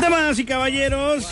Damas y caballeros,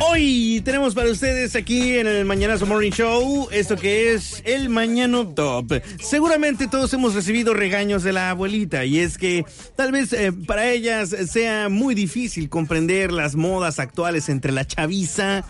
hoy tenemos para ustedes aquí en el Mañanazo Morning Show esto que es el Mañano Top. Seguramente todos hemos recibido regaños de la abuelita y es que tal vez eh, para ellas sea muy difícil comprender las modas actuales entre la chaviza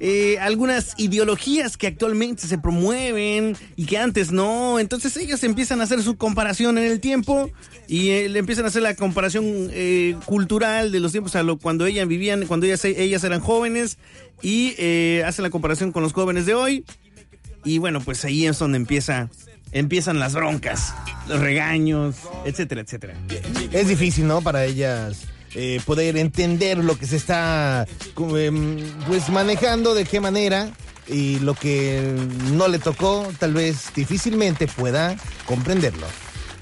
eh, algunas ideologías que actualmente se promueven y que antes no. Entonces ellas empiezan a hacer su comparación en el tiempo y eh, le empiezan a hacer la comparación eh, cultural de los tiempos a lo, cuando ellas vivían, cuando ellas, ellas eran jóvenes y hacen la comparación con los jóvenes de hoy. Y bueno, pues ahí es donde empieza empiezan las broncas, los regaños, etcétera, etcétera. Es difícil, ¿no? Para ellas eh, poder entender lo que se está em, pues manejando, de qué manera y lo que no le tocó, tal vez difícilmente pueda comprenderlo.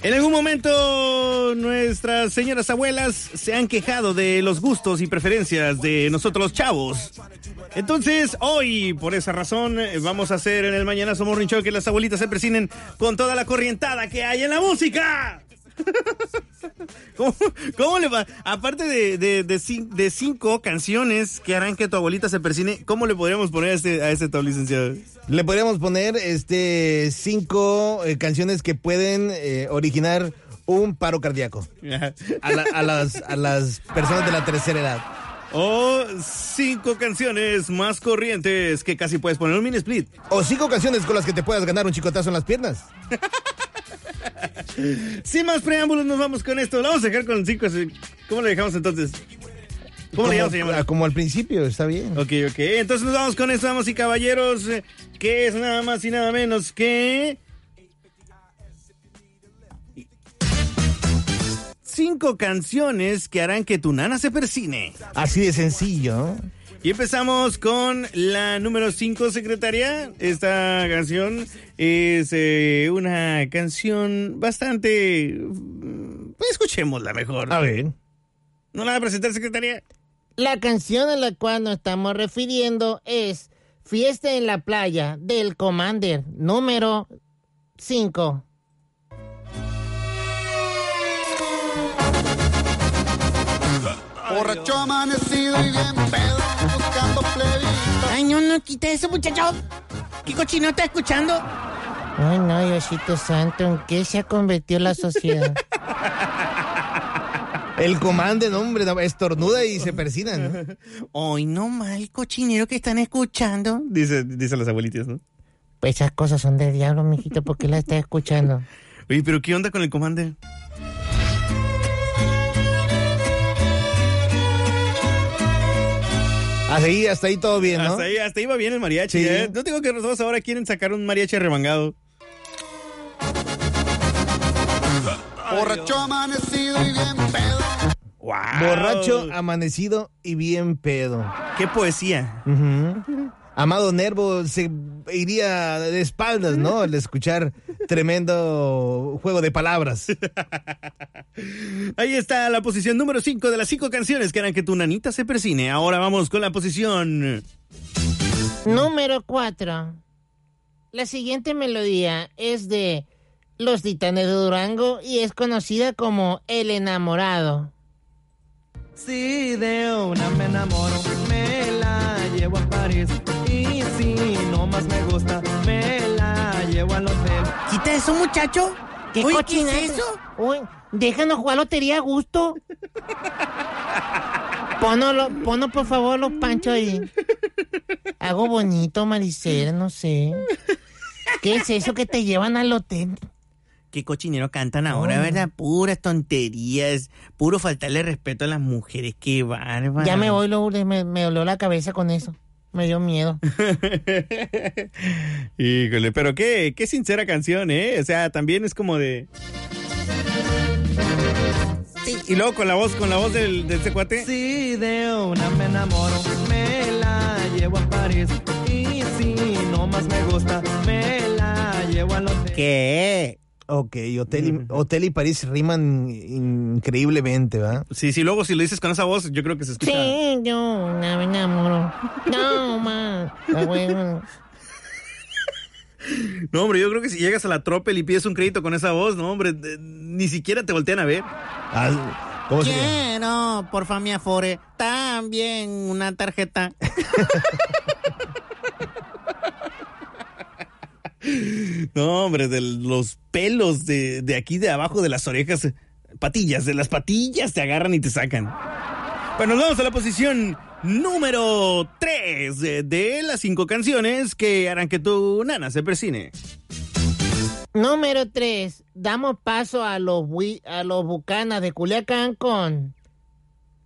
En algún momento nuestras señoras abuelas se han quejado de los gustos y preferencias de nosotros los chavos. Entonces, hoy, por esa razón, vamos a hacer en el Mañanazo Morning Show que las abuelitas se presinen con toda la corrientada que hay en la música. ¿Cómo, le va? Aparte de, de, cinco canciones que harán que tu abuelita se persine, ¿cómo le podríamos poner a este, a este top, licenciado? Le podríamos poner este cinco eh, canciones que pueden eh, originar un paro cardíaco a, las, a las personas de la tercera edad. O cinco canciones más corrientes que casi puedes poner un mini split. O cinco canciones con las que te puedas ganar un chicotazo en las piernas. Sin más preámbulos, nos vamos con esto. Lo vamos a dejar con cinco. ¿Cómo le dejamos entonces? ¿Cómo le llamamos? Como al principio, está bien. Ok, ok. Entonces nos vamos con esto, damas y caballeros, que es nada más y nada menos que... Cinco canciones que harán que tu nana se persine. Así de sencillo. Y empezamos con la número 5, secretaria. Esta canción es eh, una canción bastante... Pues escuchémosla mejor. A ver. ¿No la va a presentar, secretaria? La canción a la cual nos estamos refiriendo es Fiesta en la Playa del Commander número 5. Borracho amanecido y bien pedo. Ay, no, no, quita eso, muchacho. ¿Qué cochino está escuchando? Ay, no, Diosito Santo, ¿en qué se ha convertido la sociedad? El comando, hombre, estornuda y se persinan. Ay, no mal cochinero que están escuchando. Dice, dicen las abuelitas, ¿no? Pues esas cosas son del diablo, mijito, ¿por qué la estás escuchando? Oye, pero ¿qué onda con el comando? Hasta ahí, hasta ahí todo bien, ¿no? Hasta ahí, hasta ahí va bien el mariachi. ¿eh? No digo que los dos ahora quieren sacar un mariachi remangado. Borracho amanecido y bien pedo. Borracho amanecido y bien pedo. Qué poesía. Amado Nervo se iría de espaldas, ¿no? Al escuchar tremendo juego de palabras. Ahí está la posición número 5 de las cinco canciones que harán que tu nanita se persine. Ahora vamos con la posición... Número 4. La siguiente melodía es de Los Titanes de Durango y es conocida como El Enamorado. Si de una me enamoro, me la llevo a París y si no más me gusta, me la llevo al hotel. Quita eso, muchacho. ¿Qué cochina es eso? Uy, déjanos jugar lotería a gusto. Pono, pono, por favor, los panchos ahí. Hago bonito, Maricela, no sé. ¿Qué es eso que te llevan al hotel? Qué cochinero cantan ahora, ¿verdad? Puras tonterías, puro faltarle respeto a las mujeres, qué bárbaro. Ya me voy, Lourdes, me, me dolió la cabeza con eso. Me dio miedo. Híjole, pero qué, qué sincera canción, ¿eh? O sea, también es como de... Y luego con la voz, con la voz del, del ese cuate. Si de una me enamoro, me la llevo a París. Y si no más me gusta, me la llevo al hotel. ¿Qué? Ok, hotel y, hotel y París riman increíblemente, ¿va? Sí, sí, luego si lo dices con esa voz, yo creo que se escucha. Sí, yo me enamoro. No, man. No, hombre, yo creo que si llegas a la Tropel y pides un crédito con esa voz, no, hombre, ni siquiera te voltean a ver. ¿Cómo sería? Quiero, porfa, mi afore, también una tarjeta. No, hombre, de los pelos de, de aquí de abajo de las orejas, patillas, de las patillas te agarran y te sacan. Bueno, nos vamos a la posición número 3 de, las cinco canciones que harán que tu nana se persine. Número 3. Damos paso a los, a los bucanas de Culiacán con...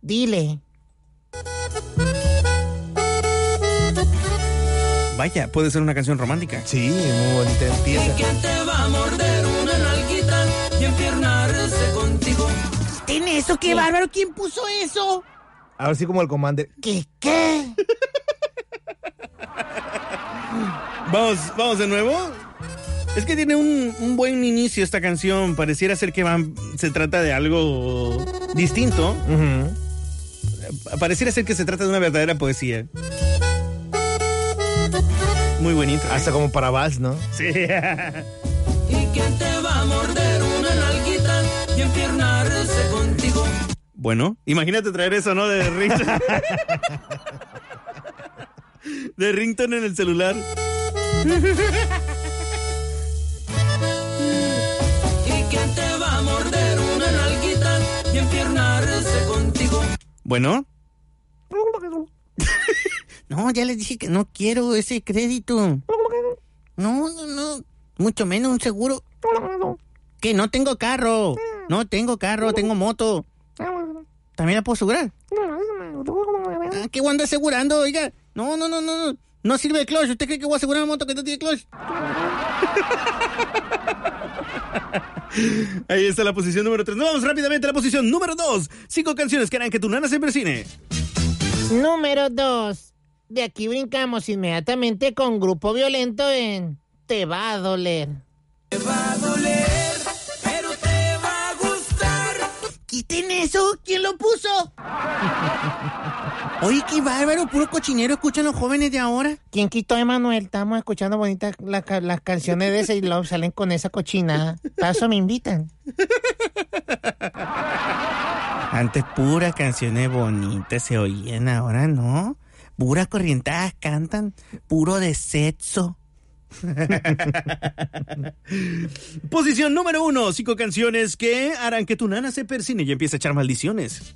Dile. Vaya, puede ser una canción romántica. Sí, muy bonita empieza. ¿Quién te va a morder una nalguita y empiernarse contigo? ¿Tiene eso? ¡Qué bárbaro! ¿Quién puso eso? Ahora sí como el commander. ¿Qué qué? Vamos, vamos de nuevo. Es que tiene un, un buen inicio esta canción. Pareciera ser que van, se trata de algo distinto. Pareciera ser que se trata de una verdadera poesía. Muy bonito. Hasta como para vals, ¿no? Sí. ¿Y quién te va a morder una nalguita y empiernarse contigo? Bueno, imagínate traer eso, ¿no? De ringtone. De ringtone en el celular. ¿Y quién te va a morder una nalguita y empiernarse contigo? Bueno. No, ya les dije que no quiero ese crédito. No, no, no. Mucho menos un seguro. Que no tengo carro. No tengo carro, tengo moto. ¿También la puedo asegurar? Ah, ¿Qué voy a andar asegurando? Oiga, no, no, no, no, no. No sirve el clutch. ¿Usted cree que voy a asegurar una moto que no tiene clutch? Ahí está la posición número 3. Nos vamos rápidamente a la posición número 2. Cinco canciones que harán que tu nana se persine. Número 2. De aquí brincamos inmediatamente con Grupo Violento en Te va a doler. Te va a doler, pero te va a gustar. ¡Quiten eso! ¿Quién lo puso? Oye, qué bárbaro, puro cochinero escuchan los jóvenes de ahora. ¿Quién quitó a Emanuel? Estamos escuchando bonitas la- las canciones de ese y luego salen con esa cochinada. Paso me invitan. Antes puras canciones bonitas se oían, ahora no. Puras corrientadas cantan, puro de sexo. Posición número 1. Cinco canciones que harán que tu nana se persine y empiece a echar maldiciones.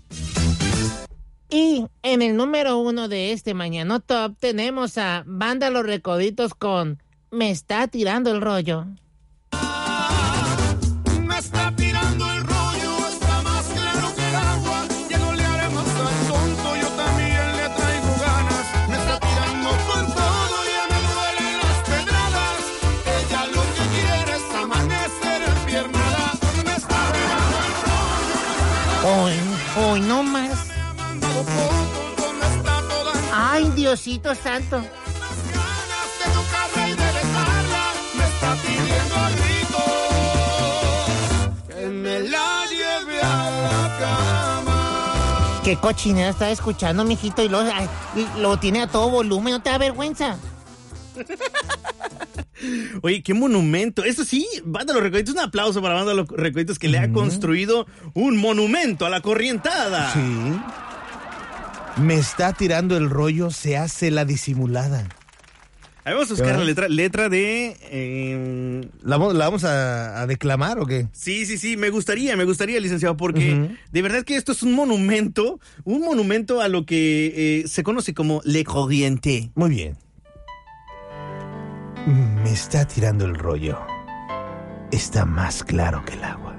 Y en el número uno de este Mañana Top tenemos a Banda Los Recoditos con Me está tirando el rollo. La cama. Qué cochinera está escuchando, mijito, y lo, ay, lo tiene a todo volumen, ¿no te da vergüenza? Oye, qué monumento. Eso sí, Banda Los Recoditos, un aplauso para Banda Los Recoditos que le ha construido un monumento a la corrientada. Sí. Me está tirando el rollo, se hace la disimulada. Ahí vamos a buscar ¿Qué la letra, letra de... eh, ¿La, vamos- la vamos a, a declamar o qué? Sí, sí, sí, me gustaría, me gustaría, licenciado, porque de verdad que esto es un monumento, un monumento a lo que eh, se conoce como Le Corriente. Muy bien. Me está tirando el rollo. Está más claro que el agua.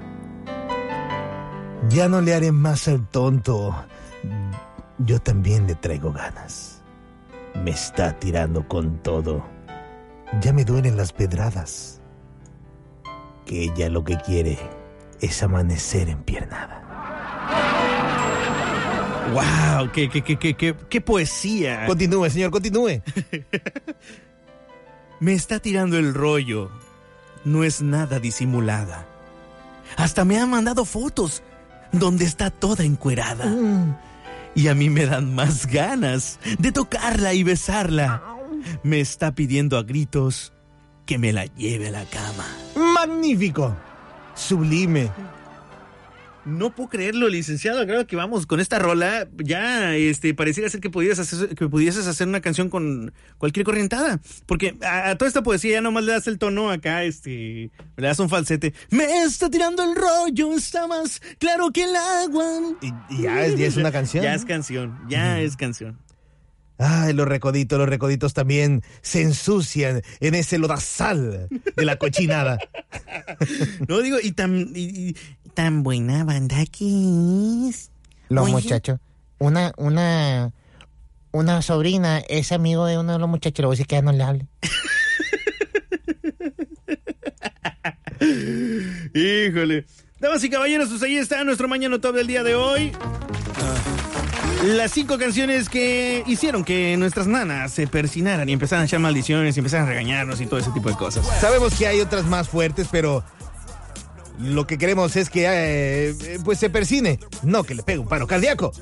Ya no le haré más al tonto. Yo también le traigo ganas. Me está tirando con todo. Ya me duelen las pedradas. Que ella lo que quiere es amanecer en piernada. ¡Wow! ¡Qué, qué, qué, qué, qué, qué poesía! Continúe, señor, continúe. Me está tirando el rollo. No es nada disimulada. Hasta me ha mandado fotos donde está toda encuerada. Y a mí me dan más ganas de tocarla y besarla. Me está pidiendo a gritos que me la lleve a la cama. Magnífico. Sublime. No puedo creerlo, licenciado. Creo que vamos con esta rola. Ya este, pareciera ser que pudieras hacer, que pudieses hacer una canción con cualquier corrientada. Porque a, a toda esta poesía ya nomás le das el tono acá, este, le das un falsete. Me está tirando el rollo, está más claro que el agua. Y, y ya, es, ya es una canción. Ya es canción, ya es canción. Ay, los recoditos, los recoditos también se ensucian en ese lodazal de la cochinada. No digo, y tan, y- y- Tan buena banda que es. Los Oye. muchachos. Una, una, una sobrina es amigo de uno de los muchachos. Le voy a decir que ya no le hable. Híjole. Damas y caballeros, pues ahí está nuestro mañana top del día de hoy. Las cinco canciones que hicieron que nuestras nanas se persinaran y empezaran a echar maldiciones y empezaran a regañarnos y todo ese tipo de cosas. Sabemos que hay otras más fuertes, pero lo que queremos es que eh, pues se persine, no que le pegue un paro cardíaco.